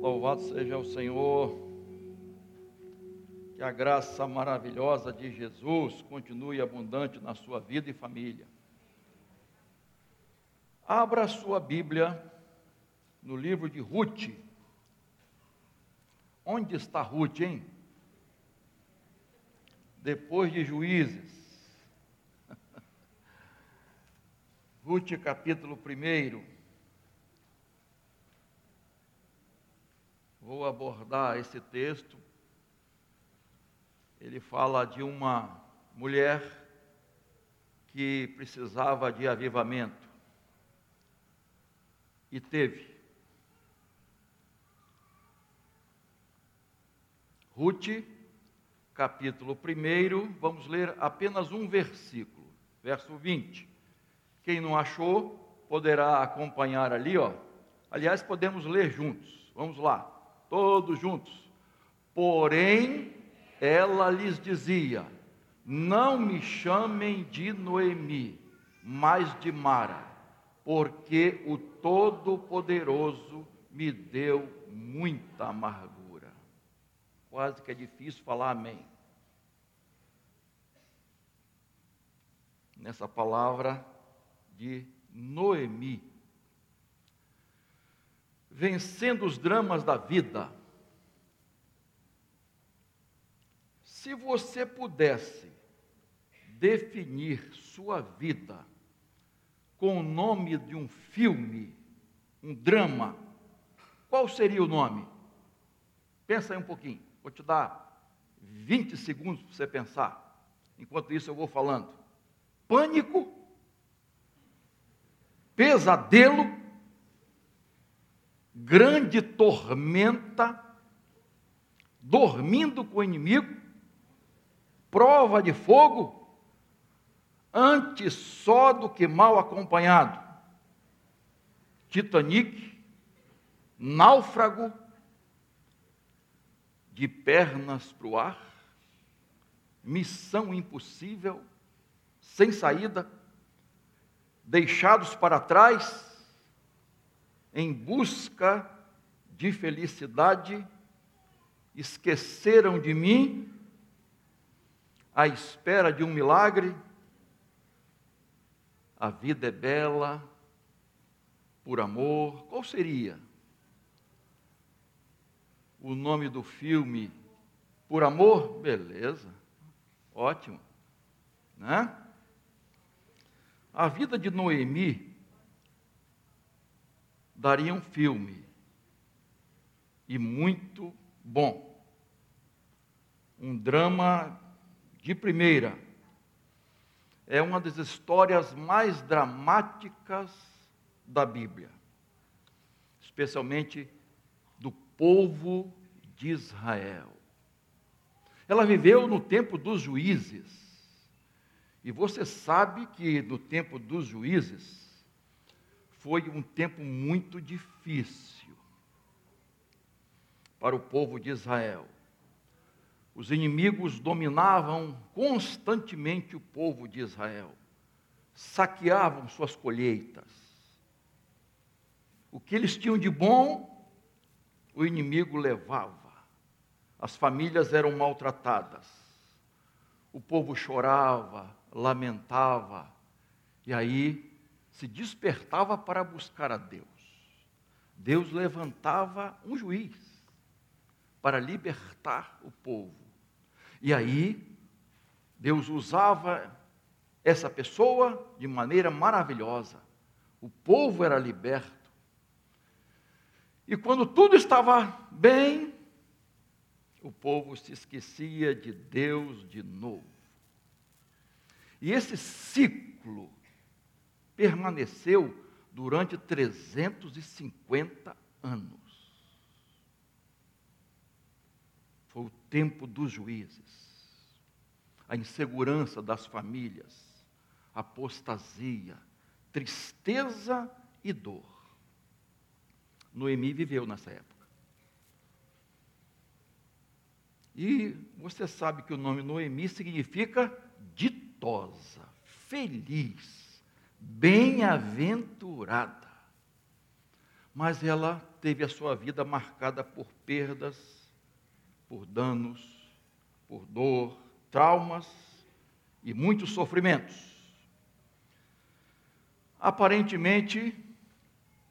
Louvado seja o Senhor. Que a graça maravilhosa de Jesus continue abundante na sua vida e família. Abra sua Bíblia no livro de Ruth. Onde está Ruth, hein? Depois de Juízes. Ruth, capítulo 1. Vou abordar esse texto. Ele fala de uma mulher que precisava de avivamento e teve. Ruth, capítulo 1, vamos ler apenas um versículo, verso 20. Quem não achou, poderá acompanhar ali, ó. Aliás, podemos ler juntos. Vamos lá todos juntos. Porém, ela lhes dizia: Não me chamem de Noemi, mas de Mara, porque o Todo-Poderoso me deu muita amargura. Quase que é difícil falar amém. Nessa palavra de Noemi vencendo os dramas da vida. Se você pudesse definir sua vida com o nome de um filme, um drama, qual seria o nome? Pensa aí um pouquinho, vou te dar 20 segundos para você pensar. Enquanto isso eu vou falando. Pânico, pesadelo, grande tormenta, dormindo com o inimigo, prova de fogo, antes só do que mal acompanhado. Titanic, náufrago, de pernas para o ar, missão impossível, sem saída, deixados para trás, em busca de felicidade, esqueceram de mim, à espera de um milagre. A vida é bela, por amor. Qual seria o nome do filme? Por amor? Beleza, ótimo, né? A vida de Noemi daria um filme. E muito bom. Um drama de primeira. É uma das histórias mais dramáticas da Bíblia, especialmente do povo de Israel. Ela viveu no tempo dos juízes. E você sabe que no tempo dos juízes, foi um tempo muito difícil para o povo de Israel. Os inimigos dominavam constantemente o povo de Israel, saqueavam suas colheitas. O que eles tinham de bom, o inimigo levava. As famílias eram maltratadas. O povo chorava, lamentava. E aí se despertava para buscar a Deus. Deus levantava um juiz para libertar o povo. E aí, Deus usava essa pessoa de maneira maravilhosa. O povo era liberto. E quando tudo estava bem, o povo se esquecia de Deus de novo. E esse ciclo permaneceu durante 350 anos. Foi o tempo dos juízes, a insegurança das famílias, apostasia, tristeza e dor. Noemi viveu nessa época. E você sabe que o nome Noemi significa ditosa, feliz bem-aventurada. mas ela teve a sua vida marcada por perdas, por danos, por dor, traumas e muitos sofrimentos. Aparentemente,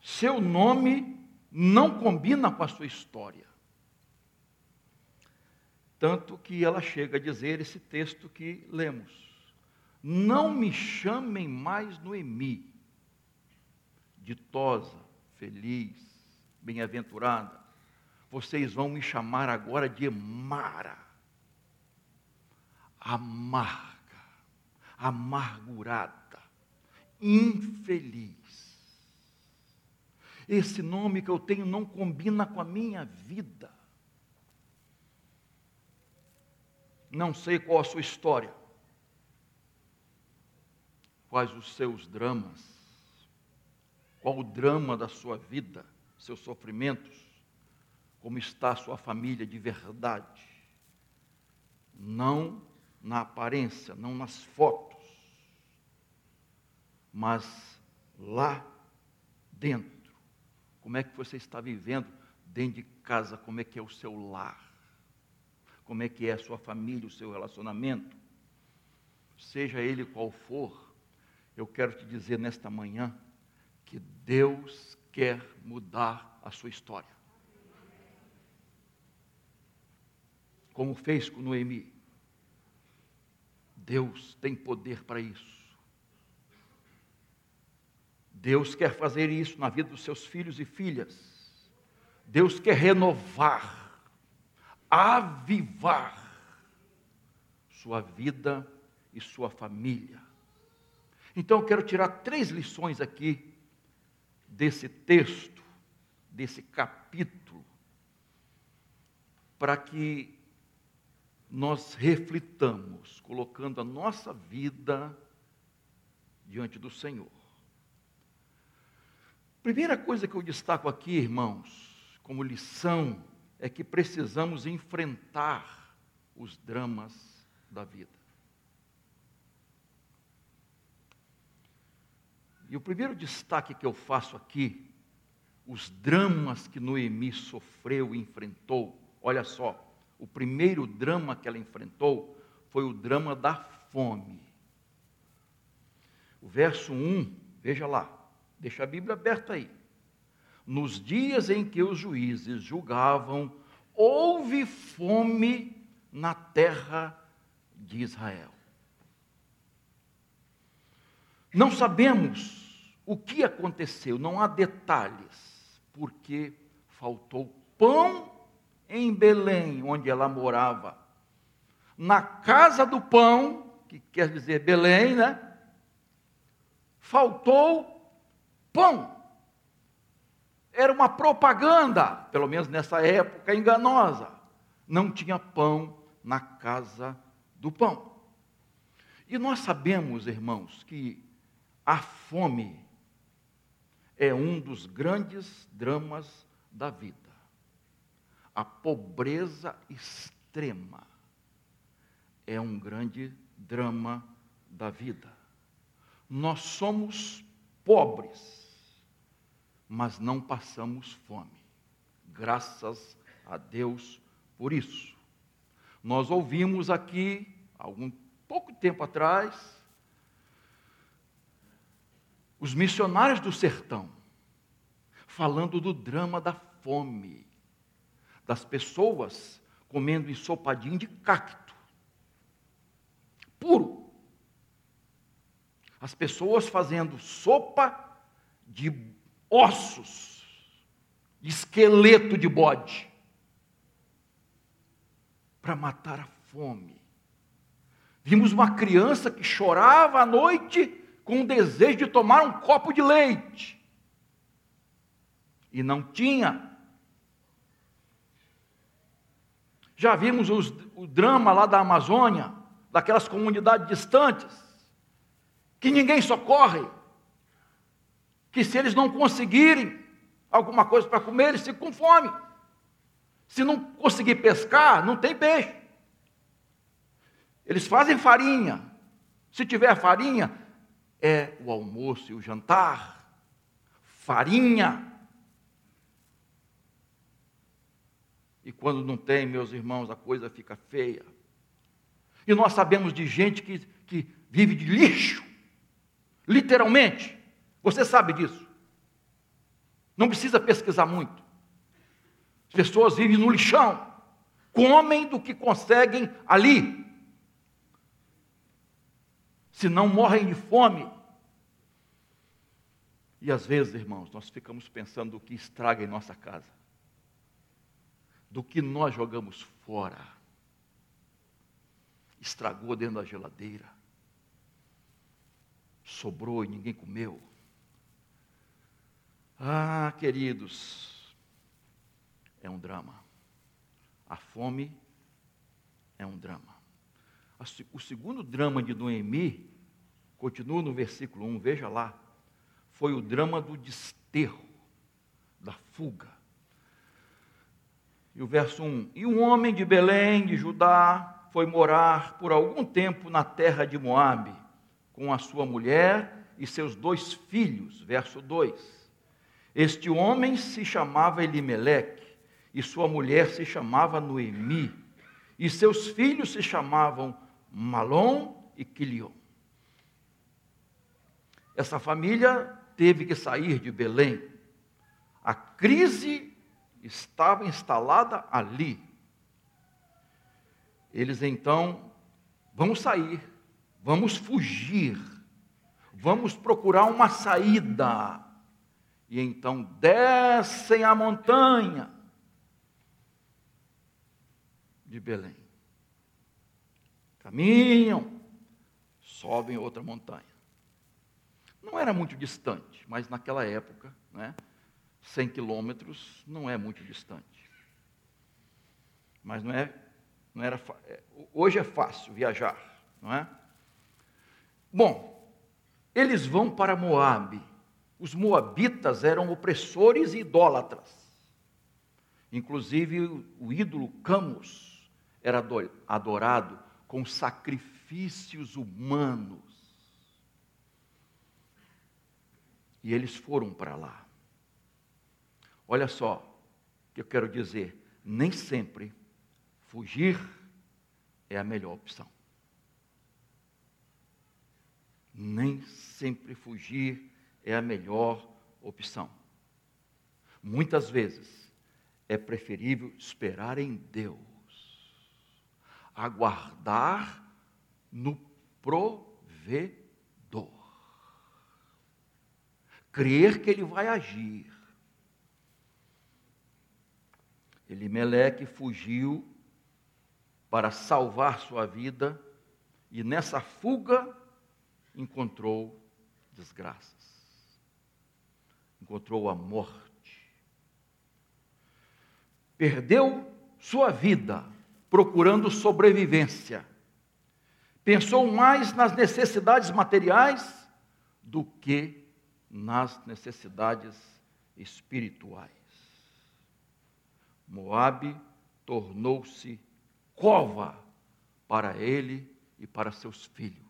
seu nome não combina com a sua história. Tanto que ela chega a dizer esse texto que lemos: Não me chamem mais Noemi, ditosa, feliz, bem-aventurada. Vocês vão me chamar agora de Mara, amarga, amargurada, infeliz. Esse nome que eu tenho não combina com a minha vida. Não sei qual a sua história, quais os seus dramas, qual o drama da sua vida, seus sofrimentos, como está a sua família de verdade. Não na aparência, não nas fotos, mas lá dentro. Como é que você está vivendo dentro de casa? Como é que é o seu lar? como é que é a sua família, o seu relacionamento, seja ele qual for, eu quero te dizer nesta manhã que Deus quer mudar a sua história. Como fez com Noemi. Deus tem poder para isso. Deus quer fazer isso na vida dos seus filhos e filhas. Deus quer renovar avivar sua vida e sua família. Então eu quero tirar três lições aqui desse texto, desse capítulo, para que nós reflitamos, colocando a nossa vida diante do Senhor. Primeira coisa que eu destaco aqui, irmãos, como lição é que precisamos enfrentar os dramas da vida. E o primeiro destaque que eu faço aqui, os dramas que Noemi sofreu e enfrentou, olha só, o primeiro drama que ela enfrentou foi o drama da fome. O verso 1, veja lá, deixa a Bíblia aberta aí nos dias em que os juízes julgavam, houve fome na terra de Israel. Não sabemos o que aconteceu, não há detalhes, porque faltou pão em Belém, onde ela morava. Na casa do pão, que quer dizer Belém, né? Faltou pão era uma propaganda, pelo menos nessa época enganosa. Não tinha pão na casa do pão. E nós sabemos, irmãos, que a fome é um dos grandes dramas da vida. A pobreza extrema é um grande drama da vida. Nós somos pobres mas não passamos fome. Graças a Deus por isso. Nós ouvimos aqui, algum pouco tempo atrás, os missionários do sertão, falando do drama da fome, das pessoas comendo ensopadinho de cacto, puro. As pessoas fazendo sopa de ossos, esqueleto de bode, para matar a fome. Vimos uma criança que chorava à noite com o desejo de tomar um copo de leite. E não tinha. Já vimos os, o drama lá da Amazônia, daquelas comunidades distantes, que ninguém socorre que se eles não conseguirem alguma coisa para comer, eles ficam com fome. Se não conseguir pescar, não tem peixe. Eles fazem farinha. Se tiver farinha, é o almoço e o jantar, farinha. E quando não tem, meus irmãos, a coisa fica feia. E nós sabemos de gente que, que vive de lixo, literalmente. Você sabe disso. Não precisa pesquisar muito. As pessoas vivem no lixão, comem do que conseguem ali, se não morrem de fome. E às vezes, irmãos, nós ficamos pensando do que estraga em nossa casa, do que nós jogamos fora, estragou dentro da geladeira, sobrou e ninguém comeu. Ah, queridos, é um drama. A fome é um drama. O segundo drama de Noemi, continua no versículo 1, veja lá, foi o drama do desterro, da fuga. E o verso 1: E um homem de Belém, de Judá, foi morar por algum tempo na terra de Moabe, com a sua mulher e seus dois filhos. Verso 2. Este homem se chamava Elimeleque, e sua mulher se chamava Noemi, e seus filhos se chamavam Malom e Quilion. Essa família teve que sair de Belém. A crise estava instalada ali. Eles então, vamos sair, vamos fugir, vamos procurar uma saída e então descem a montanha de Belém. Caminham, sobem outra montanha. Não era muito distante, mas naquela época, né, 100 quilômetros não é muito distante. Mas não é, não era, é, hoje é fácil viajar, não é? Bom, eles vão para Moabe os moabitas eram opressores e idólatras. Inclusive, o ídolo Camus era adorado com sacrifícios humanos. E eles foram para lá. Olha só o que eu quero dizer: nem sempre fugir é a melhor opção. Nem sempre fugir é a melhor opção. Muitas vezes é preferível esperar em Deus, aguardar no provedor, crer que Ele vai agir. Elimeleque fugiu para salvar sua vida e nessa fuga encontrou desgraças encontrou a morte. Perdeu sua vida procurando sobrevivência. Pensou mais nas necessidades materiais do que nas necessidades espirituais. Moabe tornou-se cova para ele e para seus filhos.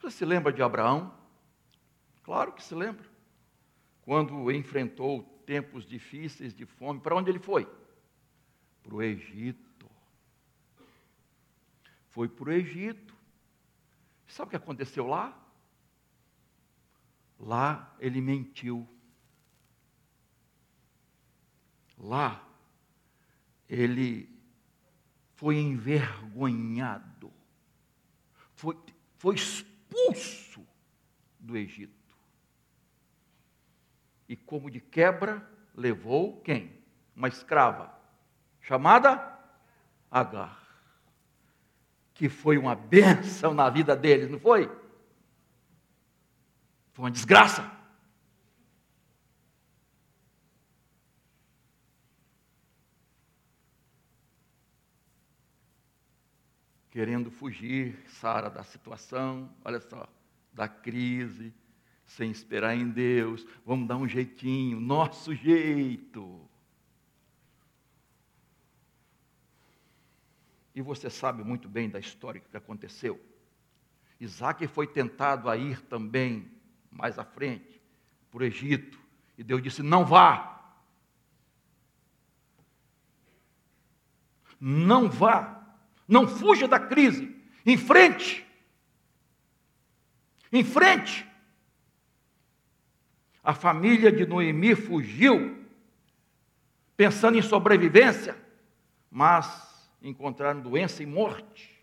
Você se lembra de Abraão? Claro que se lembra. Quando enfrentou tempos difíceis de fome, para onde ele foi? Para o Egito. Foi para o Egito. Sabe o que aconteceu lá? Lá ele mentiu. Lá ele foi envergonhado. Foi, foi expulso do Egito e, como de quebra, levou quem? Uma escrava, chamada Agar, que foi uma bênção na vida deles, não foi? Foi uma desgraça. Querendo fugir, Sara, da situação, olha só, da crise, sem esperar em Deus, vamos dar um jeitinho, nosso jeito. E você sabe muito bem da história que aconteceu. Isaac foi tentado a ir também, mais à frente, para o Egito. E Deus disse: Não vá. Não vá. Não fuja da crise. Em frente. Em frente. A família de Noemi fugiu, pensando em sobrevivência, mas encontraram doença e morte.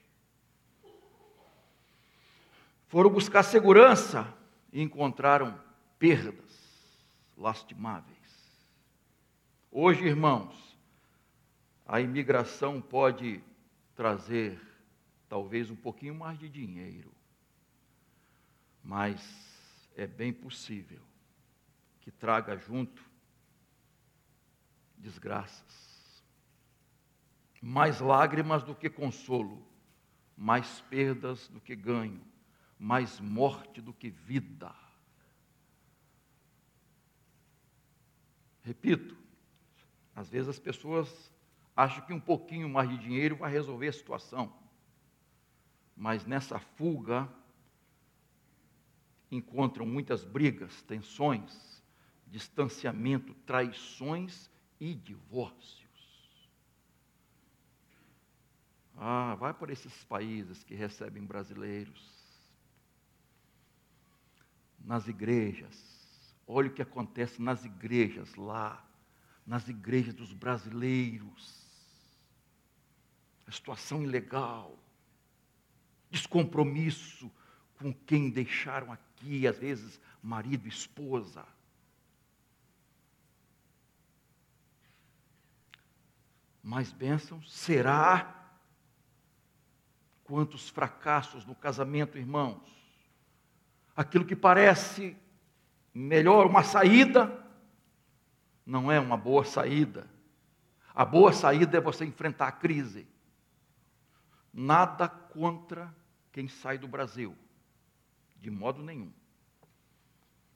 Foram buscar segurança e encontraram perdas lastimáveis. Hoje, irmãos, a imigração pode trazer talvez um pouquinho mais de dinheiro, mas é bem possível que traga junto desgraças, mais lágrimas do que consolo, mais perdas do que ganho, mais morte do que vida. Repito, às vezes as pessoas acham que um pouquinho mais de dinheiro vai resolver a situação, mas nessa fuga encontram muitas brigas, tensões, distanciamento, traições e divórcios. Ah, vai por esses países que recebem brasileiros. Nas igrejas. Olha o que acontece nas igrejas lá, nas igrejas dos brasileiros. A situação ilegal, descompromisso com quem deixaram aqui, às vezes marido, esposa. Mais bênçãos? Será? Quantos fracassos no casamento, irmãos? Aquilo que parece melhor, uma saída, não é uma boa saída. A boa saída é você enfrentar a crise. Nada contra quem sai do Brasil, de modo nenhum.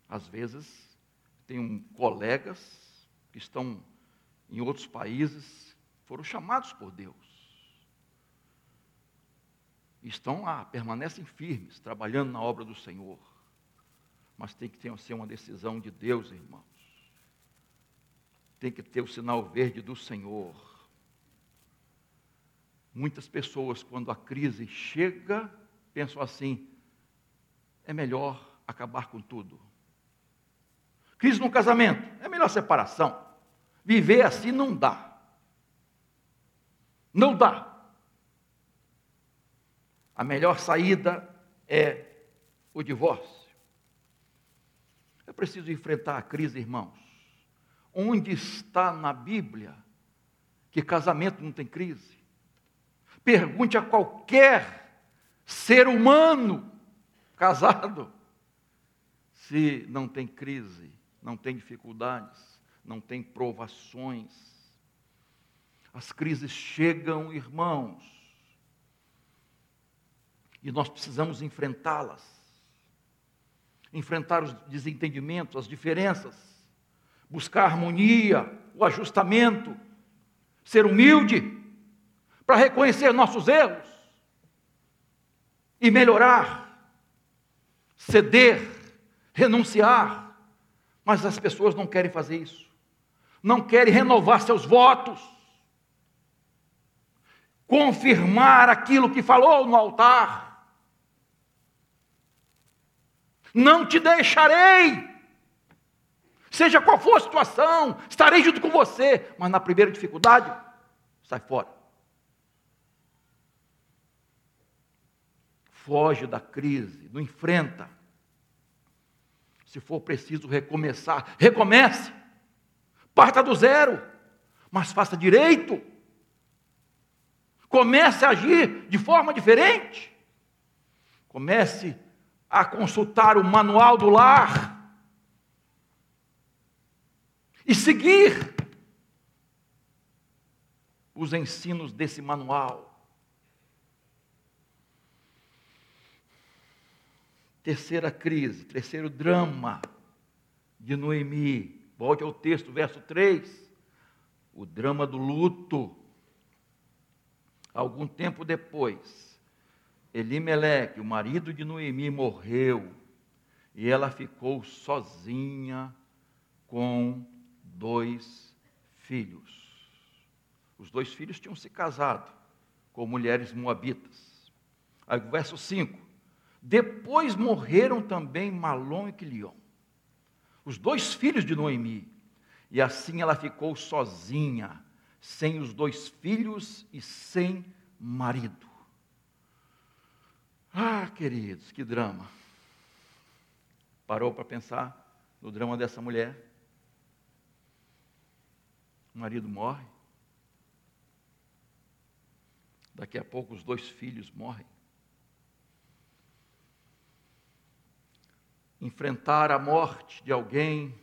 Às vezes, tenho colegas que estão em outros países foram chamados por Deus. Estão lá, permanecem firmes, trabalhando na obra do Senhor. Mas tem que ter, ser uma decisão de Deus, irmãos. Tem que ter o sinal verde do Senhor. Muitas pessoas, quando a crise chega, pensam assim: é melhor acabar com tudo. Crise no casamento, é melhor separação. Viver assim não dá. Não dá. A melhor saída é o divórcio. É preciso enfrentar a crise, irmãos. Onde está na Bíblia que casamento não tem crise? Pergunte a qualquer ser humano casado se não tem crise, não tem dificuldades, não tem provações. As crises chegam, irmãos, e nós precisamos enfrentá-las. Enfrentar os desentendimentos, as diferenças, buscar harmonia, o ajustamento, ser humilde para reconhecer nossos erros. E melhorar, ceder, renunciar. Mas as pessoas não querem fazer isso, não querem renovar seus votos confirmar aquilo que falou no altar. Não te deixarei. Seja qual for a situação, estarei junto com você. Mas na primeira dificuldade, sai fora. Foge da crise, não enfrenta. Se for preciso recomeçar, recomece. Parta do zero, mas faça direito. Comece a agir de forma diferente. Comece a consultar o manual do lar e seguir os ensinos desse manual. Terceira crise, terceiro drama de Noemi. Volte ao texto, verso 3. O drama do luto. Algum tempo depois, Elimeleque, o marido de Noemi, morreu e ela ficou sozinha com dois filhos. Os dois filhos tinham se casado com mulheres moabitas. Aí, verso 5. Depois morreram também Malom e Quilion, os dois filhos de Noemi. E assim ela ficou sozinha, sem os dois filhos e sem marido. Ah, queridos, que drama. Parou para pensar no drama dessa mulher? O marido morre. Daqui a pouco os dois filhos morrem. Enfrentar a morte de alguém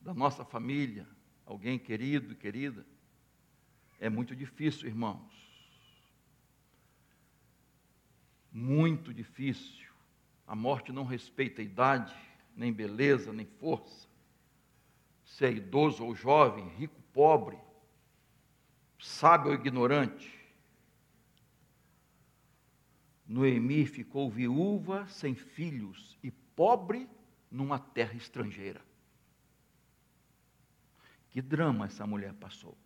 da nossa família, alguém querido querida, é muito difícil, irmãos. Muito difícil. A morte não respeita idade, nem beleza, nem força. Se é idoso ou jovem, rico, pobre, sábio ou ignorante. Noemi ficou viúva, sem filhos e pobre numa terra estrangeira. Que drama essa mulher passou.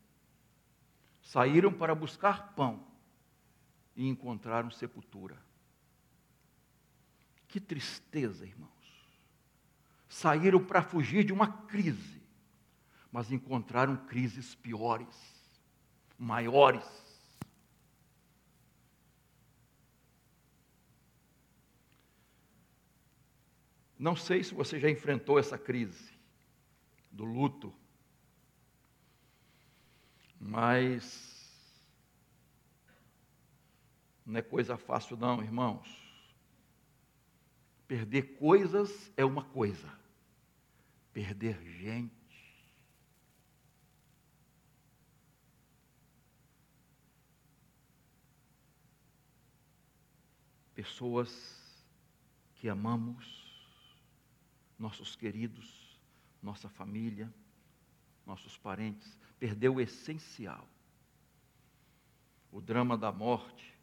Saíram para buscar pão e encontraram sepultura. Que tristeza, irmãos. Saíram para fugir de uma crise, mas encontraram crises piores, maiores. Não sei se você já enfrentou essa crise do luto, mas não é coisa fácil, não, irmãos. Perder coisas é uma coisa, perder gente. Pessoas que amamos, nossos queridos, nossa família, nossos parentes, perdeu o essencial. O drama da morte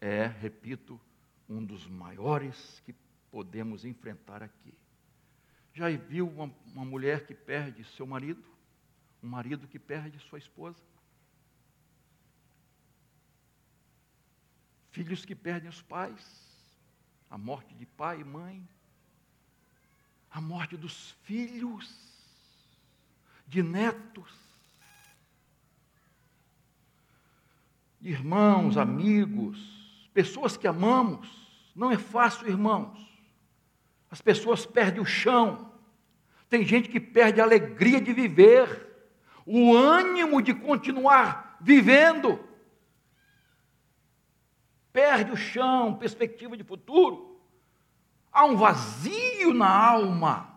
é, repito, um dos maiores que podemos enfrentar aqui. Já viu uma, uma mulher que perde seu marido? Um marido que perde sua esposa? Filhos que perdem os pais? A morte de pai e mãe? A morte dos filhos? De netos? irmãos, amigos, pessoas que amamos. Não é fácil, irmãos. As pessoas perdem o chão. Tem gente que perde a alegria de viver, o ânimo de continuar vivendo. Perde o chão, perspectiva de futuro. Há um vazio na alma.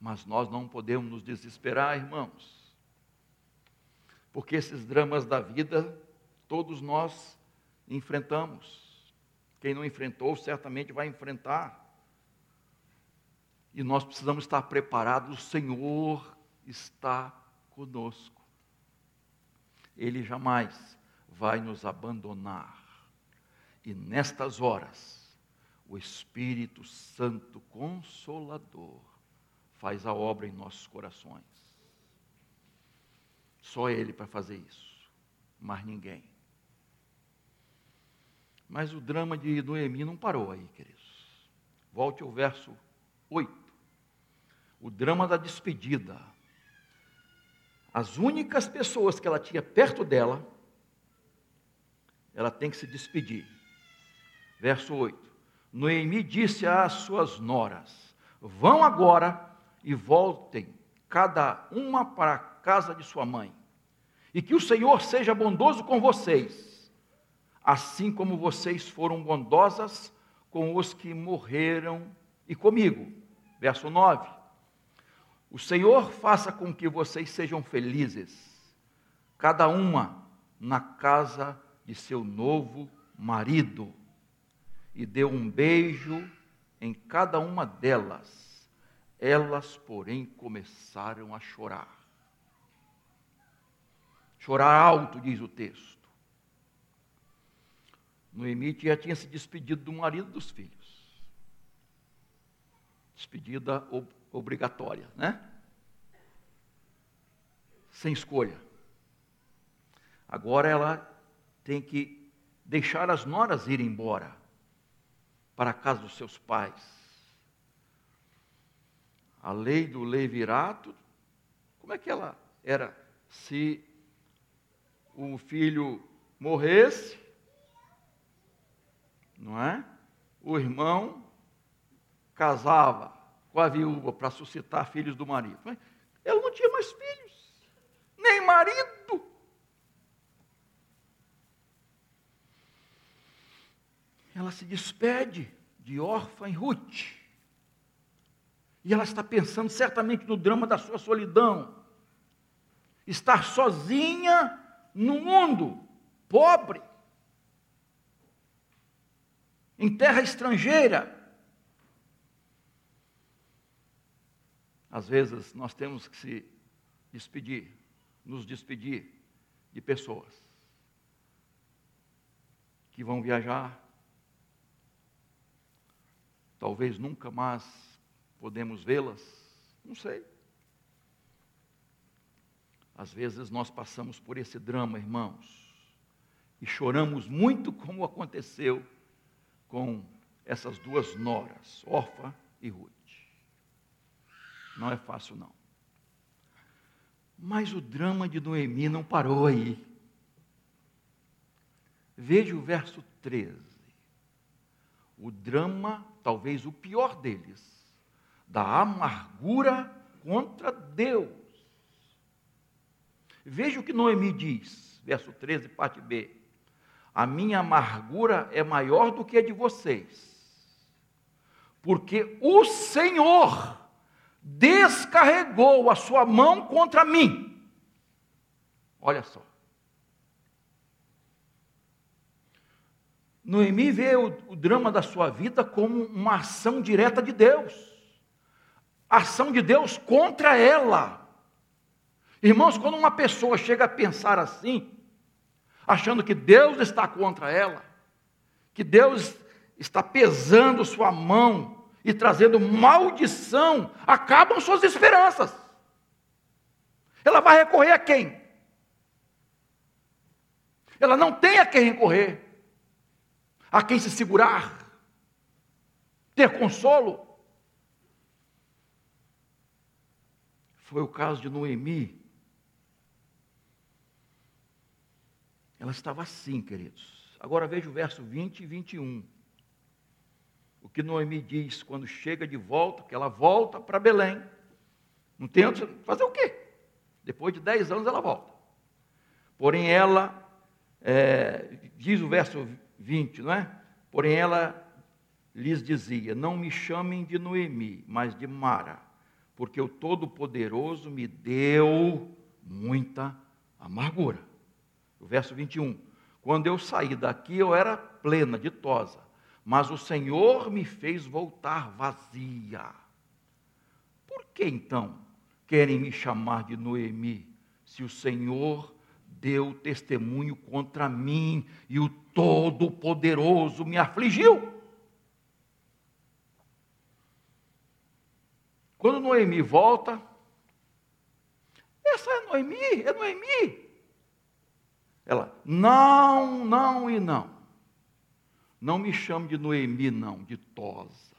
Mas nós não podemos nos desesperar, irmãos porque esses dramas da vida todos nós enfrentamos. Quem não enfrentou, certamente vai enfrentar. E nós precisamos estar preparados, o Senhor está conosco. Ele jamais vai nos abandonar. E nestas horas, o Espírito Santo Consolador faz a obra em nossos corações. Só ele para fazer isso, mais ninguém. Mas o drama de Noemi não parou aí, queridos. Volte ao verso 8. O drama da despedida. As únicas pessoas que ela tinha perto dela, ela tem que se despedir. Verso 8. Noemi disse às suas noras: Vão agora e voltem, cada uma para a casa de sua mãe e que o Senhor seja bondoso com vocês, assim como vocês foram bondosas com os que morreram e comigo. Verso 9. O Senhor faça com que vocês sejam felizes, cada uma na casa de seu novo marido, e deu um beijo em cada uma delas. Elas, porém, começaram a chorar. Chorar alto, diz o texto. Noemi já tinha se despedido do marido e dos filhos. Despedida ob obrigatória, né? Sem escolha. Agora ela tem que deixar as noras ir embora para a casa dos seus pais. A lei do levirato, como é que ela era? Se o filho morresse, não é? O irmão casava com a viúva para suscitar filhos do marido. Ela não tinha mais filhos, nem marido. Ela se despede de órfã e Ruth. E ela está pensando certamente no drama da sua solidão. Estar sozinha no mundo, pobre, em terra estrangeira. Às vezes nós temos que se despedir, nos despedir de pessoas que vão viajar, talvez nunca mais podemos vê-las, não sei. Às vezes nós passamos por esse drama, irmãos, e choramos muito como aconteceu com essas duas noras, Orfa e Ruth. Não é fácil, não. Mas o drama de Noemi não parou aí. Veja o verso 13. O drama, talvez o pior deles, da amargura contra Deus. Veja o que Noemi diz, verso 13, parte B. A minha amargura é maior do que a de vocês, porque o Senhor descarregou a sua mão contra mim. Olha só. Noemi vê o, o, drama da sua vida como uma ação direta de Deus. Ação de Deus contra ela. Irmãos, quando uma pessoa chega a pensar assim, achando que Deus está contra ela, que Deus está pesando sua mão e trazendo maldição, acabam suas esperanças. Ela vai recorrer a quem? Ela não tem a quem recorrer, a quem se segurar, ter consolo. Foi o caso de Noemi. Ela estava assim, queridos. Agora veja o verso 20 e 21 o que Noemi diz quando chega de volta, que ela volta para Belém. Não tem onde fazer o quê? Depois de dez anos ela volta. Porém, ela, é, diz o verso 20, não é? Porém, ela lhes dizia: Não me chamem de Noemi, mas de Mara, porque o Todo-Poderoso me deu muita amargura. O verso 21. Quando eu saí daqui, eu era plena, ditosa mas o Senhor me fez voltar vazia. Por que então querem me chamar de Noemi, se o Senhor deu testemunho contra mim e o Todo-Poderoso me afligiu? Quando Noemi volta, essa é Noemi, é Noemi. Ela, não, não e não. Não me chame de Noemi, não, de Tosa,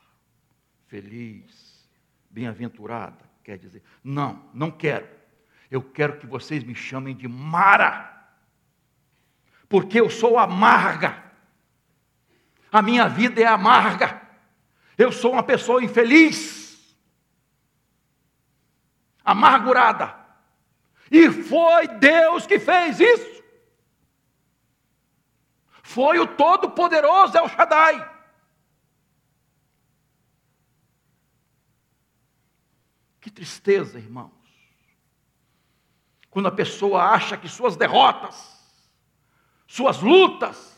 feliz, bem-aventurada, quer dizer. Não, não quero. Eu quero que vocês me chamem de Mara, porque eu sou amarga. A minha vida é amarga. Eu sou uma pessoa infeliz, amargurada. E foi Deus que fez isso. Foi o Todo-Poderoso El Shaddai. Que tristeza, irmãos. Quando a pessoa acha que suas derrotas, suas lutas,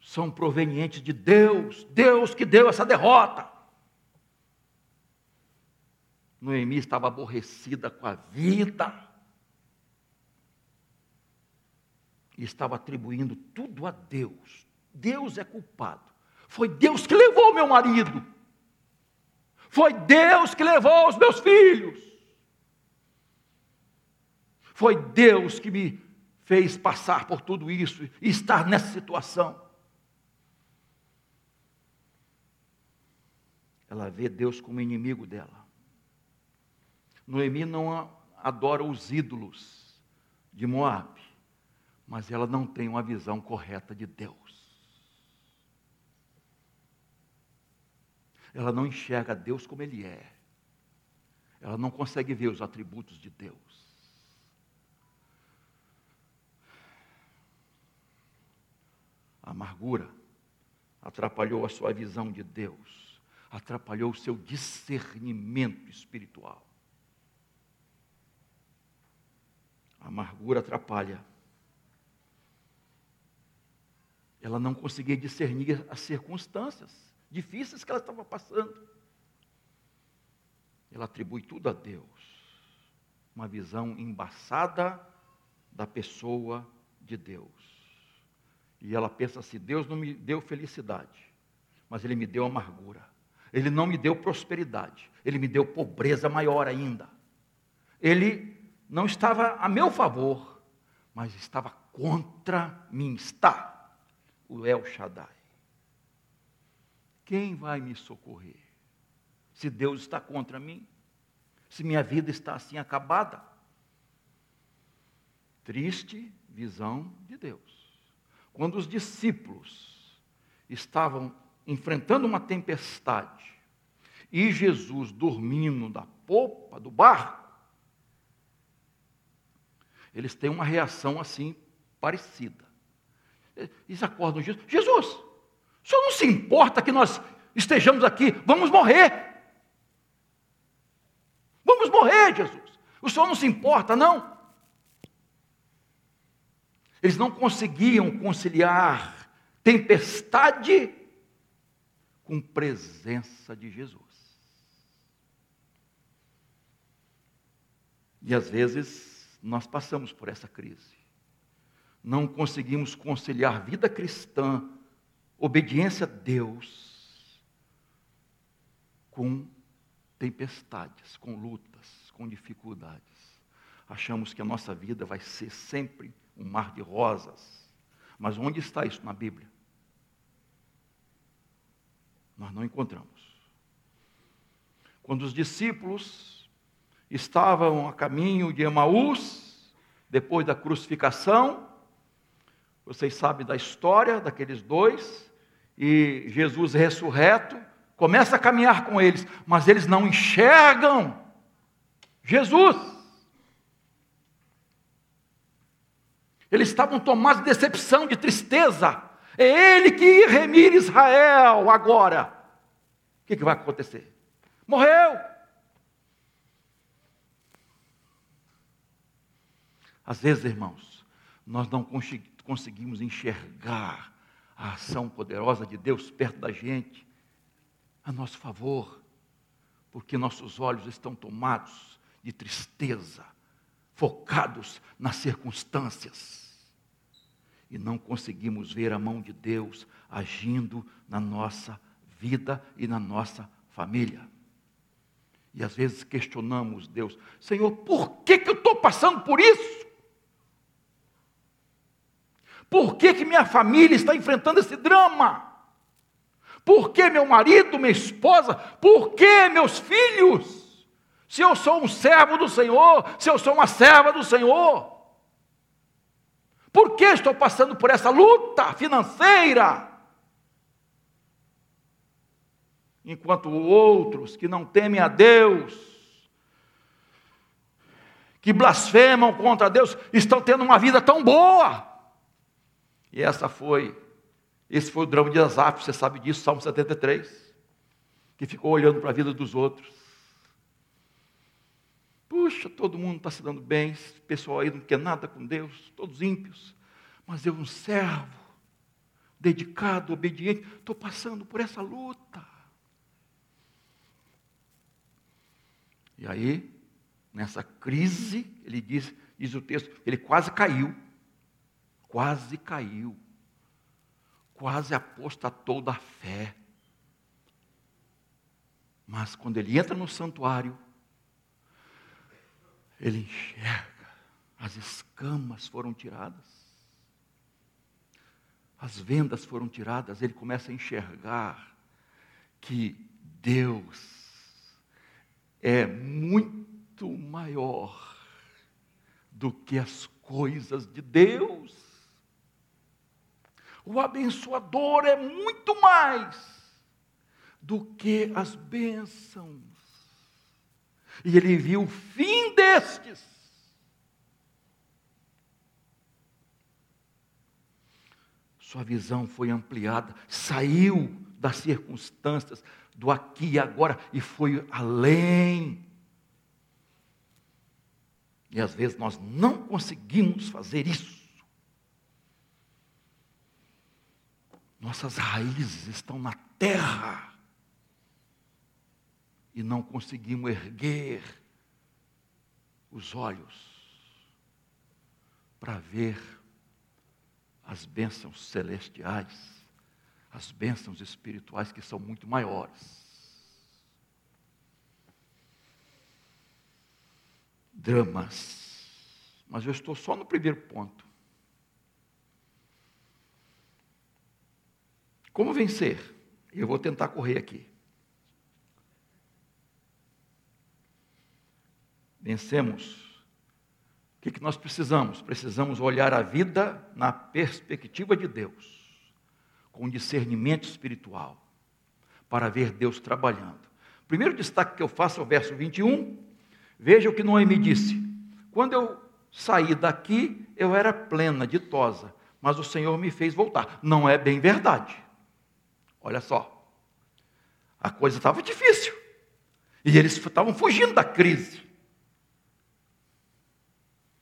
são provenientes de Deus, Deus que deu essa derrota. Noemi estava aborrecida com a vida, e estava atribuindo tudo a Deus. Deus é culpado. Foi Deus que levou meu marido. Foi Deus que levou os meus filhos. Foi Deus que me fez passar por tudo isso e estar nessa situação. Ela vê Deus como inimigo dela. Noemi não adora os ídolos de Moab, mas ela não tem uma visão correta de Deus. Ela não enxerga Deus como Ele é. Ela não consegue ver os atributos de Deus. A amargura atrapalhou a sua visão de Deus, atrapalhou o seu discernimento espiritual. A amargura atrapalha. Ela não conseguia discernir as circunstâncias difíceis que ela estava passando. Ela atribui tudo a Deus. Uma visão embaçada da pessoa de Deus. E ela pensa assim: Deus não me deu felicidade, mas Ele me deu amargura. Ele não me deu prosperidade, Ele me deu pobreza maior ainda. Ele não estava a meu favor, mas estava contra mim. Está o El Shaddai. Quem vai me socorrer? Se Deus está contra mim? Se minha vida está assim acabada? Triste visão de Deus. Quando os discípulos estavam enfrentando uma tempestade e Jesus dormindo da popa do barco, eles têm uma reação assim parecida. Eles acordam Jesus, Jesus, o senhor não se importa que nós estejamos aqui, vamos morrer. Vamos morrer, Jesus. O senhor não se importa, não? Eles não conseguiam conciliar tempestade com presença de Jesus. E às vezes nós passamos por essa crise. Não conseguimos conciliar vida cristã obediência a Deus com tempestades, com lutas, com dificuldades. Achamos que a nossa vida vai ser sempre um mar de rosas. Mas onde está isso na Bíblia? Nós não encontramos. Quando os discípulos estavam a caminho de Emaús, depois da crucificação, vocês sabem da história daqueles dois, e Jesus ressurreto começa a caminhar com eles, mas eles não enxergam Jesus. Eles estavam tomados de decepção, de tristeza. É Ele que remir Israel agora. O que, que vai acontecer? Morreu. Às vezes, irmãos, nós não conseguimos enxergar a ação poderosa de Deus perto da gente, a nosso favor, porque nossos olhos estão tomados de tristeza, focados nas circunstâncias, e não conseguimos ver a mão de Deus agindo na nossa vida e na nossa família. E às vezes questionamos Deus: Senhor, por que, que eu estou passando por isso? Por que, que minha família está enfrentando esse drama? Por que meu marido, minha esposa? Por que meus filhos? Se eu sou um servo do Senhor, se eu sou uma serva do Senhor, por que estou passando por essa luta financeira? Enquanto outros que não temem a Deus, que blasfemam contra Deus, estão tendo uma vida tão boa. E essa foi, esse foi o drama de Asaf, você sabe disso, Salmo 73, que ficou olhando para a vida dos outros. Puxa, todo mundo está se dando bem, esse pessoal aí não quer nada com Deus, todos ímpios, mas eu, um servo, dedicado, obediente, estou passando por essa luta. E aí, nessa crise, ele diz, diz o texto, ele quase caiu quase caiu, quase apostatou da fé. Mas quando ele entra no santuário, ele enxerga as escamas foram tiradas, as vendas foram tiradas, ele começa a enxergar que Deus é muito maior do que as coisas de Deus. O abençoador é muito mais do que as bênçãos. E ele viu o fim destes. Sua visão foi ampliada, saiu das circunstâncias, do aqui e agora, e foi além. E às vezes nós não conseguimos fazer isso. Nossas raízes estão na terra e não conseguimos erguer os olhos para ver as bênçãos celestiais, as bênçãos espirituais que são muito maiores. Dramas. Mas eu estou só no primeiro ponto. Como vencer? Eu vou tentar correr aqui. Vencemos. O que, que nós precisamos? Precisamos olhar a vida na perspectiva de Deus, com discernimento espiritual, para ver Deus trabalhando. Primeiro destaque que eu faço é o verso 21. Veja o que Noemi disse: Quando eu saí daqui, eu era plena, ditosa, mas o Senhor me fez voltar. Não é bem verdade. Olha só. A coisa estava difícil. E eles estavam fugindo da crise.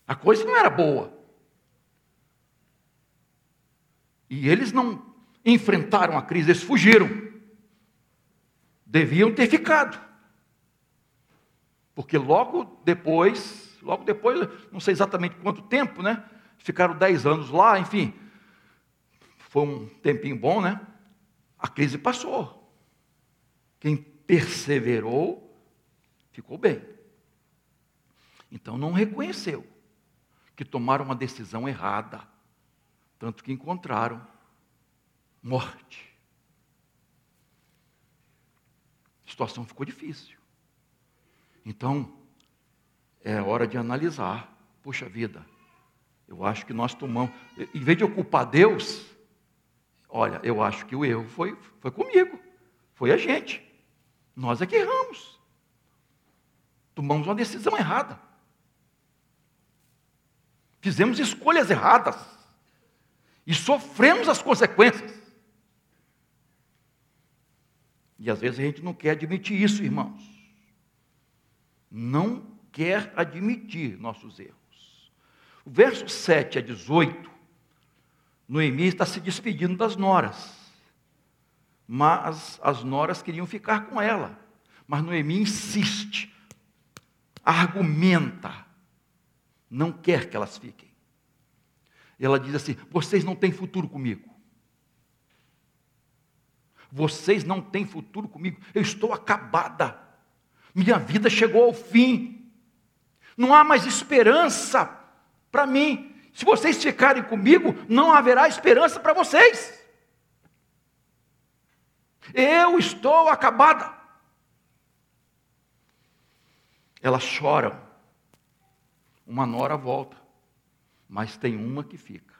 A coisa não era boa. E eles não enfrentaram a crise, eles fugiram. Deviam ter ficado. Porque logo depois, logo depois, não sei exatamente quanto tempo, né? Ficaram dez anos lá, enfim. Foi um tempinho bom, né? A crise passou. Quem perseverou, ficou bem. Então não reconheceu que tomaram uma decisão errada, tanto que encontraram morte. A situação ficou difícil. Então, é hora de analisar. Puxa vida, eu acho que nós tomamos. Em vez de ocupar Deus, Olha, eu acho que o erro foi, foi comigo, foi a gente. Nós é que erramos. Tomamos uma decisão errada. Fizemos escolhas erradas. E sofremos as consequências. E às vezes a gente não quer admitir isso, irmãos. Não quer admitir nossos erros. O verso 7 a 18 Noemi está se despedindo das noras. Mas as noras queriam ficar com ela. Mas Noemi insiste, argumenta, não quer que elas fiquem. Ela diz assim: vocês não têm futuro comigo. Vocês não têm futuro comigo. Eu estou acabada. Minha vida chegou ao fim. Não há mais esperança para mim. Se vocês ficarem comigo, não haverá esperança para vocês. Eu estou acabada. Elas choram. Uma nora volta, mas tem uma que fica.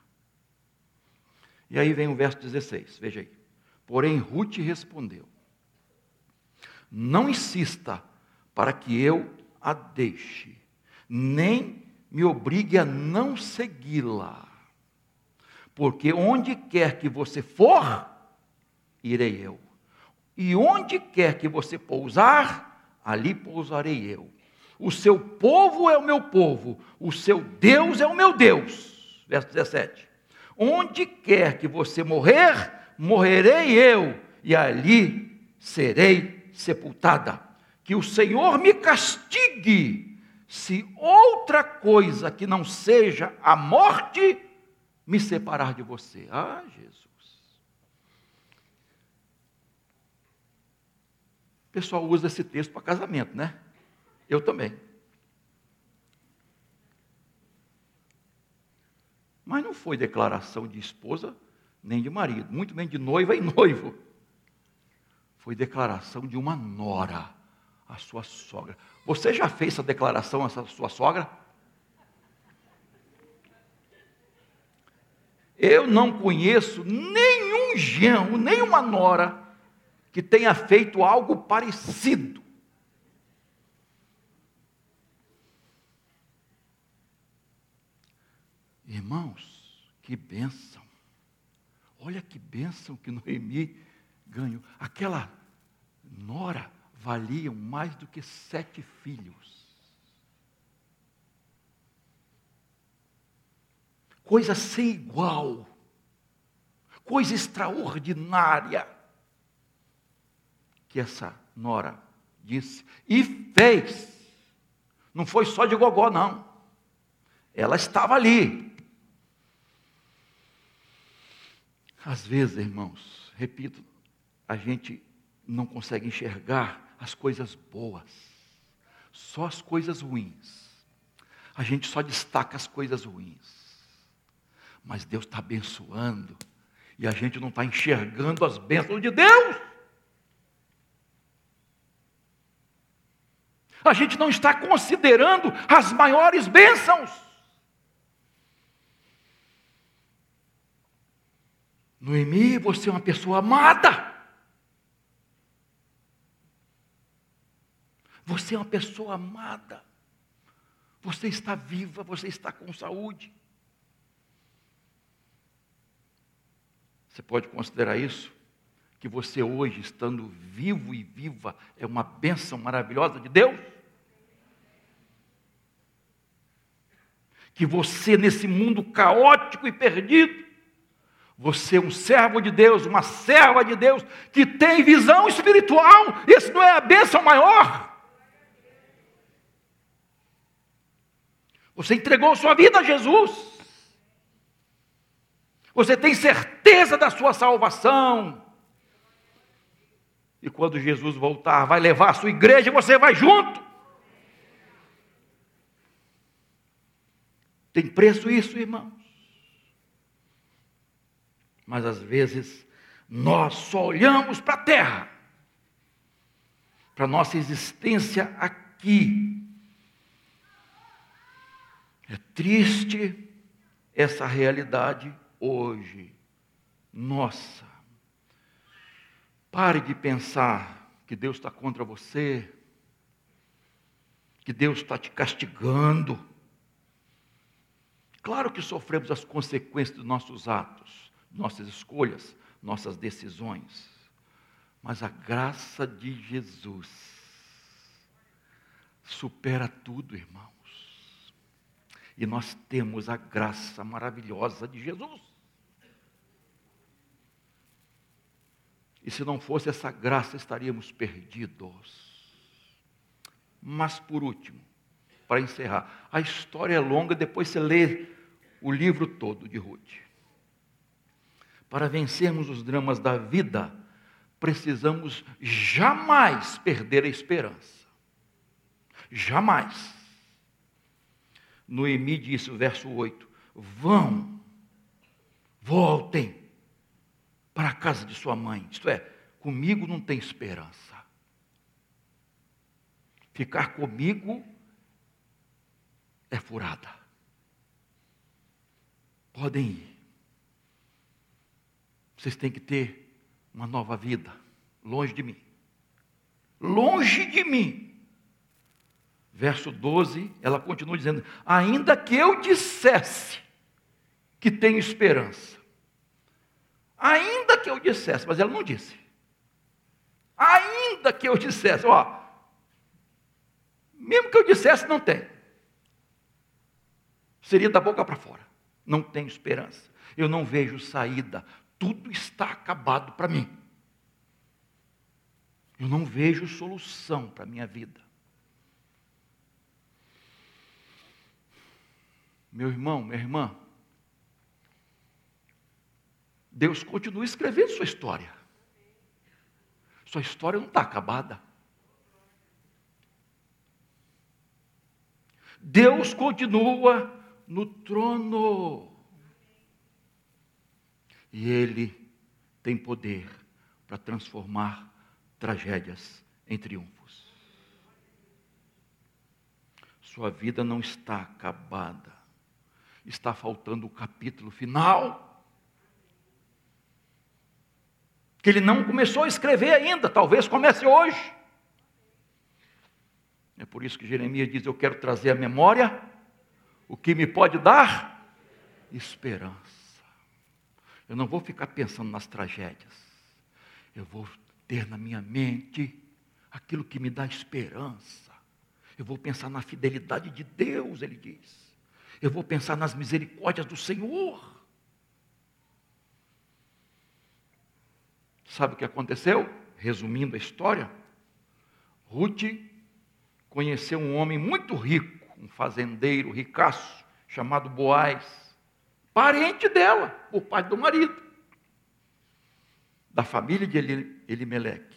E aí vem o verso 16, veja aí. Porém, Ruth respondeu: Não insista para que eu a deixe, nem me obrigue a não segui-la. Porque onde quer que você for, irei eu. E onde quer que você pousar, ali pousarei eu. O seu povo é o meu povo, o seu Deus é o meu Deus. Verso 17. Onde quer que você morrer, morrerei eu, e ali serei sepultada. Que o Senhor me castigue se outra coisa que não seja a morte me separar de você. Ah, Jesus. O pessoal usa esse texto para casamento, né? Eu também. Mas não foi declaração de esposa nem de marido, muito menos de noiva e noivo. Foi declaração de uma nora, a sua sogra. Você já fez essa declaração a sua sogra? Eu não conheço nenhum genro, nenhuma nora que tenha feito algo parecido. Irmãos, que bênção. Olha que bênção que Noemi ganhou. Aquela nora valia mais do que sete filhos. Coisa sem igual. Coisa extraordinária. Que essa nora disse e fez. Não foi só de gogó, não. Ela estava ali. Às vezes, irmãos, repito, a gente não consegue enxergar as coisas boas, só as coisas ruins. A gente só destaca as coisas ruins. Mas Deus está abençoando e a gente não está enxergando as bênçãos de Deus. A gente não está considerando as maiores bênçãos. Noemi, você é uma pessoa amada. Você é uma pessoa amada. Você está viva, você está com saúde. Você pode considerar isso? Que você hoje, estando vivo e viva, é uma bênção maravilhosa de Deus? Que você, nesse mundo caótico e perdido, você é um servo de Deus, uma serva de Deus, que tem visão espiritual. Isso não é a bênção maior? Você entregou sua vida a Jesus. Você tem certeza da sua salvação. E quando Jesus voltar, vai levar a sua igreja e você vai junto. Tem preço isso, irmão? Mas às vezes nós só olhamos para a terra, para a nossa existência aqui. É triste essa realidade hoje. Nossa, pare de pensar que Deus está contra você, que Deus está te castigando. Claro que sofremos as consequências dos nossos atos nossas escolhas, nossas decisões. Mas a graça de Jesus supera tudo, irmãos. E nós temos a graça maravilhosa de Jesus. E se não fosse essa graça, estaríamos perdidos. Mas por último, para encerrar, a história é longa, depois você lê o livro todo de Ruth. Para vencermos os dramas da vida, precisamos jamais perder a esperança. Jamais. Noemi disse, o verso 8: Vão, voltem para a casa de sua mãe. Isto é, comigo não tem esperança. Ficar comigo é furada. Podem ir. Vocês têm que ter uma nova vida, longe de mim. Longe de mim. Verso 12, ela continua dizendo: Ainda que eu dissesse que tenho esperança. Ainda que eu dissesse, mas ela não disse. Ainda que eu dissesse, ó, mesmo que eu dissesse, não tem. Seria da boca para fora. Não tenho esperança. Eu não vejo saída tudo está acabado para mim. Eu não vejo solução para a minha vida. Meu irmão, minha irmã, Deus continua escrevendo sua história. Sua história não está acabada. Deus continua no trono. E Ele tem poder para transformar tragédias em triunfos. Sua vida não está acabada, está faltando o capítulo final. Que ele não começou a escrever ainda, talvez comece hoje. É por isso que Jeremias diz: Eu quero trazer à memória o que me pode dar esperança. Eu não vou ficar pensando nas tragédias. Eu vou ter na minha mente aquilo que me dá esperança. Eu vou pensar na fidelidade de Deus, ele diz. Eu vou pensar nas misericórdias do Senhor. Sabe o que aconteceu? Resumindo a história, Ruth conheceu um homem muito rico, um fazendeiro ricaço, chamado Boaz parente dela, por parte do marido, da família de Elimeleque.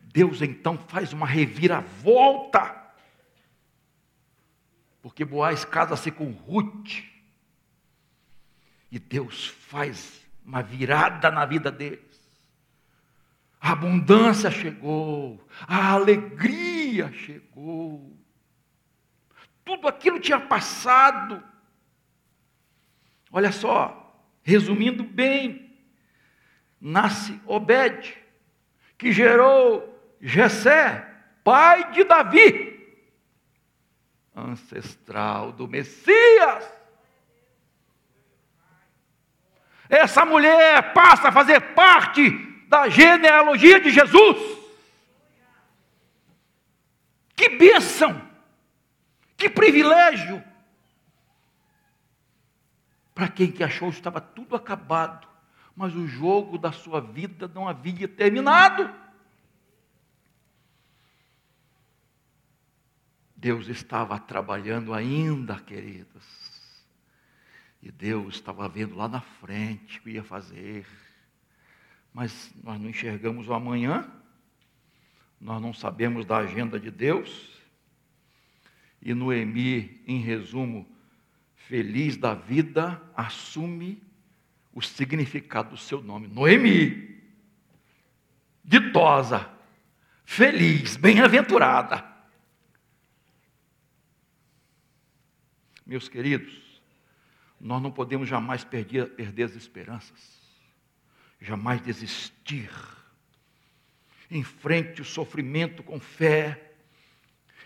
Deus então faz uma reviravolta, porque Boaz casa-se com Ruth, e Deus faz uma virada na vida deles. A abundância chegou, a alegria chegou, tudo aquilo tinha passado, Olha só, resumindo bem, nasce Obed, que gerou Jessé, pai de Davi, ancestral do Messias. Essa mulher passa a fazer parte da genealogia de Jesus. Que bênção! Que privilégio! para quem que achou estava tudo acabado, mas o jogo da sua vida não havia terminado. Deus estava trabalhando ainda, queridos. E Deus estava vendo lá na frente o que ia fazer. Mas nós não enxergamos o amanhã, nós não sabemos da agenda de Deus. E Noemi, em resumo, feliz da vida, assume o significado do seu nome. Noemi, ditosa, feliz, bem-aventurada. Meus queridos, nós não podemos jamais perder, perder as esperanças, jamais desistir. Enfrente o sofrimento com fé,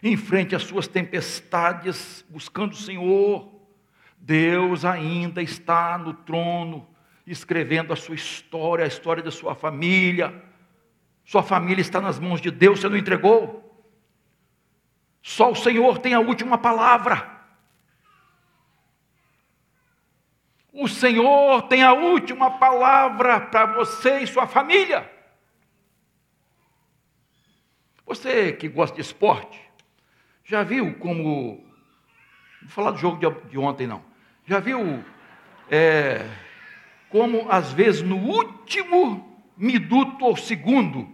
enfrente as suas tempestades, buscando o Senhor Deus ainda está no trono, escrevendo a sua história, a história da sua família. Sua família está nas mãos de Deus, você não entregou? Só o Senhor tem a última palavra. O Senhor tem a última palavra para você e sua família. Você que gosta de esporte, já viu como. Não vou falar do jogo de, ontem, não. Já viu é, como, às vezes, no último minuto ou segundo,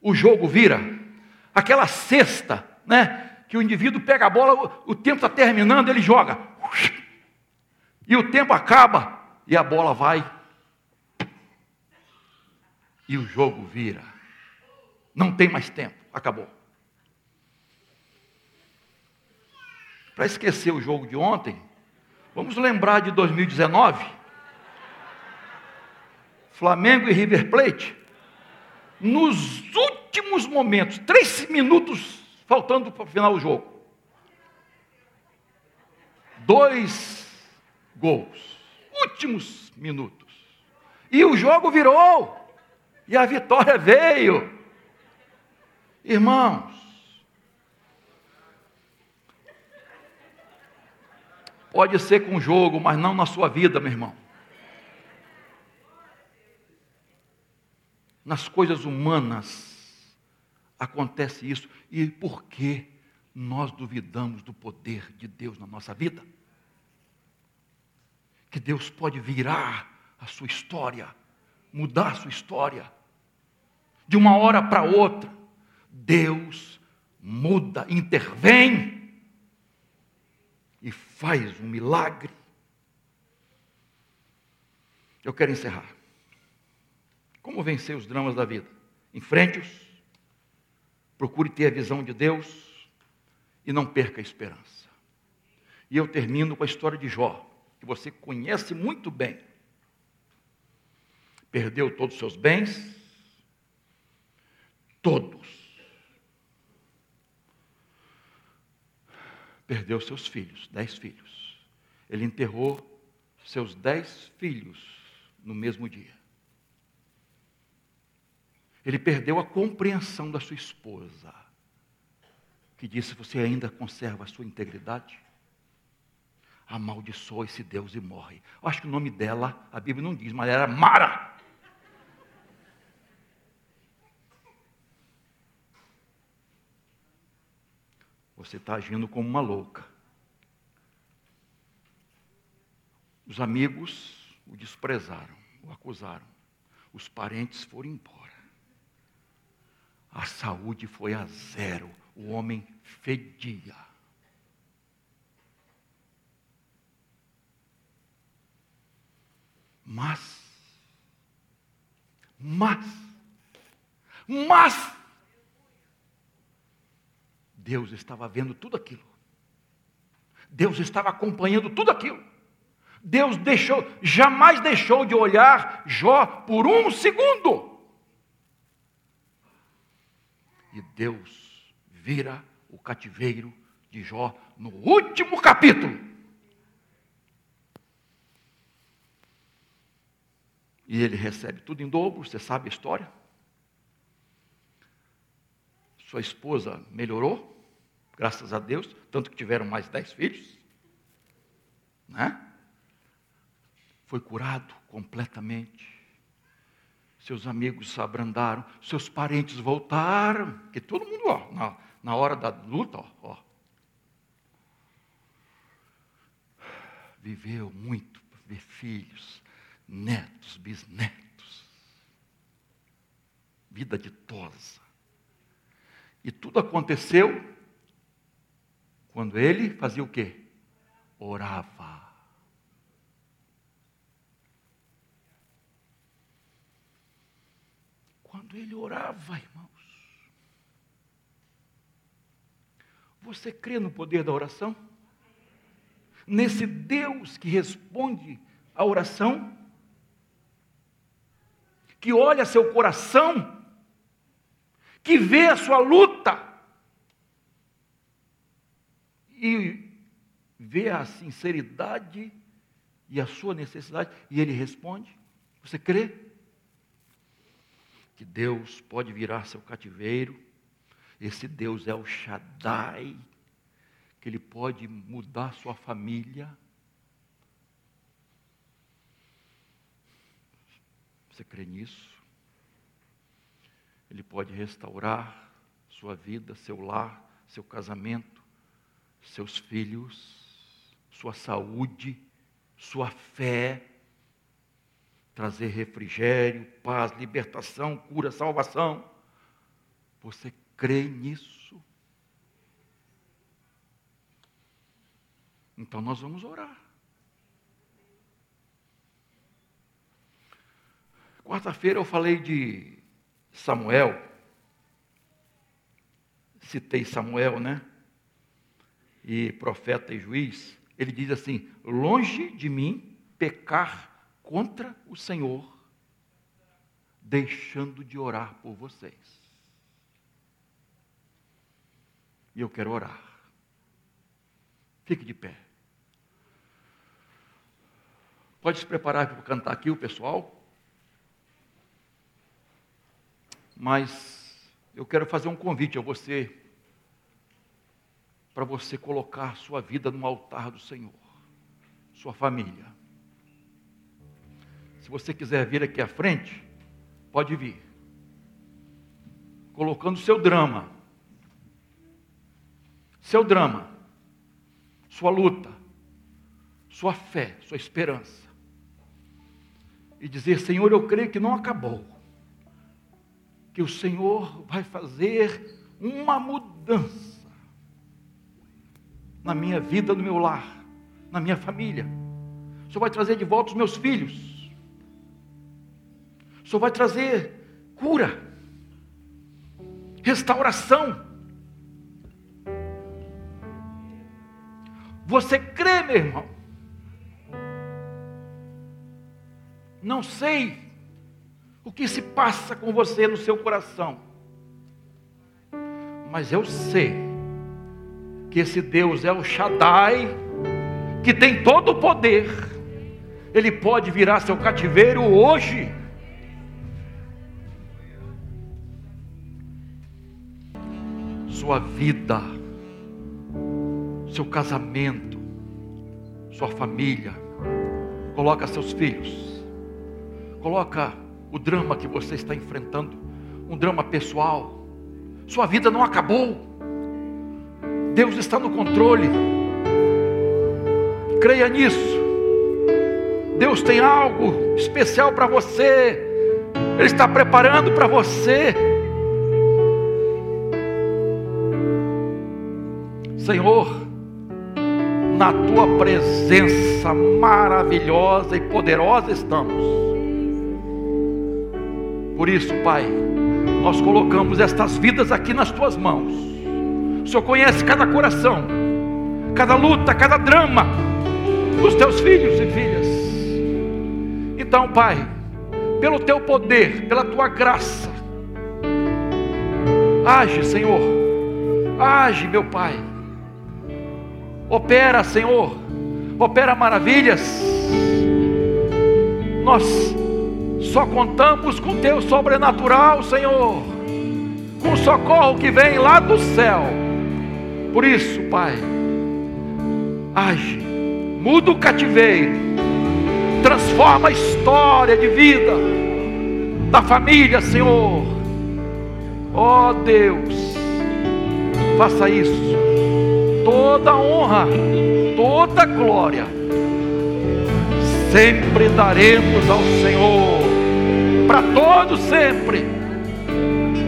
o jogo vira? Aquela cesta, né? Que o indivíduo pega a bola, o tempo está terminando, ele joga. E o tempo acaba e a bola vai. E o jogo vira. Não tem mais tempo, acabou. Para esquecer o jogo de ontem, Vamos lembrar de 2019? Flamengo e River Plate. Nos últimos momentos, três minutos faltando para o final do jogo. Dois gols. Últimos minutos. E o jogo virou. E a vitória veio. Irmãos, Pode ser com jogo, mas não na sua vida, meu irmão. Nas coisas humanas acontece isso. E por que nós duvidamos do poder de Deus na nossa vida? Que Deus pode virar a sua história, mudar a sua história. De uma hora para outra, Deus muda, intervém e faz um milagre. Eu quero encerrar. Como vencer os dramas da vida? Enfrente-os, procure ter a visão de Deus e não perca a esperança. E eu termino com a história de Jó, que você conhece muito bem. Perdeu todos os seus bens, todos. Perdeu seus filhos, dez filhos. Ele enterrou seus dez filhos no mesmo dia. Ele perdeu a compreensão da sua esposa, que disse: Você ainda conserva a sua integridade? Amaldiçoa esse Deus e morre. Eu acho que o nome dela, a Bíblia não diz, mas era Mara. Você está agindo como uma louca. Os amigos o desprezaram, o acusaram. Os parentes foram embora. A saúde foi a zero. O homem fedia. Mas, mas, mas, Deus estava vendo tudo aquilo. Deus estava acompanhando tudo aquilo. Deus deixou, jamais deixou de olhar Jó por um segundo. E Deus vira o cativeiro de Jó no último capítulo. E ele recebe tudo em dobro, você sabe a história? Sua esposa melhorou, graças a Deus, tanto que tiveram mais dez filhos. Né? Foi curado completamente seus amigos se abrandaram, seus parentes voltaram, que todo mundo, ó, na, na hora da luta, ó, ó, viveu muito ver filhos, netos, bisnetos, vida ditosa. E tudo aconteceu quando ele fazia o quê? Orava. Quando ele orava, irmãos. Você crê no poder da oração? Nesse Deus que responde à oração? Que olha seu coração? Que vê a sua luta? E vê a sinceridade e a sua necessidade, e ele responde? Você crê? que Deus pode virar seu cativeiro. Esse Deus é o Shaddai, que Ele pode mudar sua família. Você crê nisso? Ele pode restaurar sua vida, seu lar, seu casamento, seus filhos, sua saúde, sua fé trazer refrigério, paz, libertação, cura, salvação. Você crê nisso? Então nós vamos orar. Quarta-feira eu falei de Samuel. Citei Samuel, né? E profeta e juiz. Ele diz assim: Longe de mim pecar contra o Senhor, deixando de orar por vocês. E eu quero orar. Fique de pé. Pode se preparar para cantar aqui o pessoal. Mas eu quero fazer um convite a você para você colocar sua vida no altar do Senhor, sua família. Se você quiser vir aqui à frente, pode vir. Colocando seu drama. Seu drama. Sua luta. Sua fé, sua esperança. E dizer: Senhor, eu creio que não acabou. Que o Senhor vai fazer uma mudança na minha vida, no meu lar, na minha família. O Senhor vai trazer de volta os meus filhos O Senhor vai trazer cura, restauração. Você crê, meu irmão? Não sei o que se passa com você no seu coração, mas eu sei que esse Deus é o Shaddai, que tem todo o poder, ele pode virar seu cativeiro hoje. Sua vida, seu casamento, sua família, coloca seus filhos, coloca o drama que você está enfrentando, um drama pessoal. Sua vida não acabou. Deus está no controle. Creia nisso. Deus tem algo especial para você. Ele está preparando para você. Senhor, na tua presença maravilhosa e poderosa estamos. Por isso, Pai, nós colocamos estas vidas aqui nas tuas mãos. O Senhor conhece cada coração, cada luta, cada drama dos teus filhos e filhas. Então, Pai, pelo teu poder, pela tua graça, age, Senhor, age, meu Pai. Opera, Senhor, opera maravilhas. Nós só contamos com teu sobrenatural, Senhor, com o socorro que vem lá do céu. Por isso, Pai, age, muda o cativeiro, transforma a história de vida da família, Senhor. Ó oh, Deus, faça isso. Toda honra, toda glória, sempre daremos ao Senhor para todos sempre.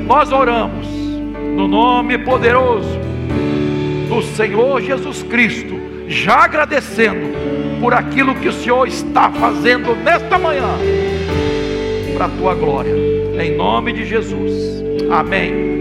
Nós oramos no nome poderoso do Senhor Jesus Cristo, já agradecendo por aquilo que o Senhor está fazendo nesta manhã, para a tua glória, em nome de Jesus. Amém.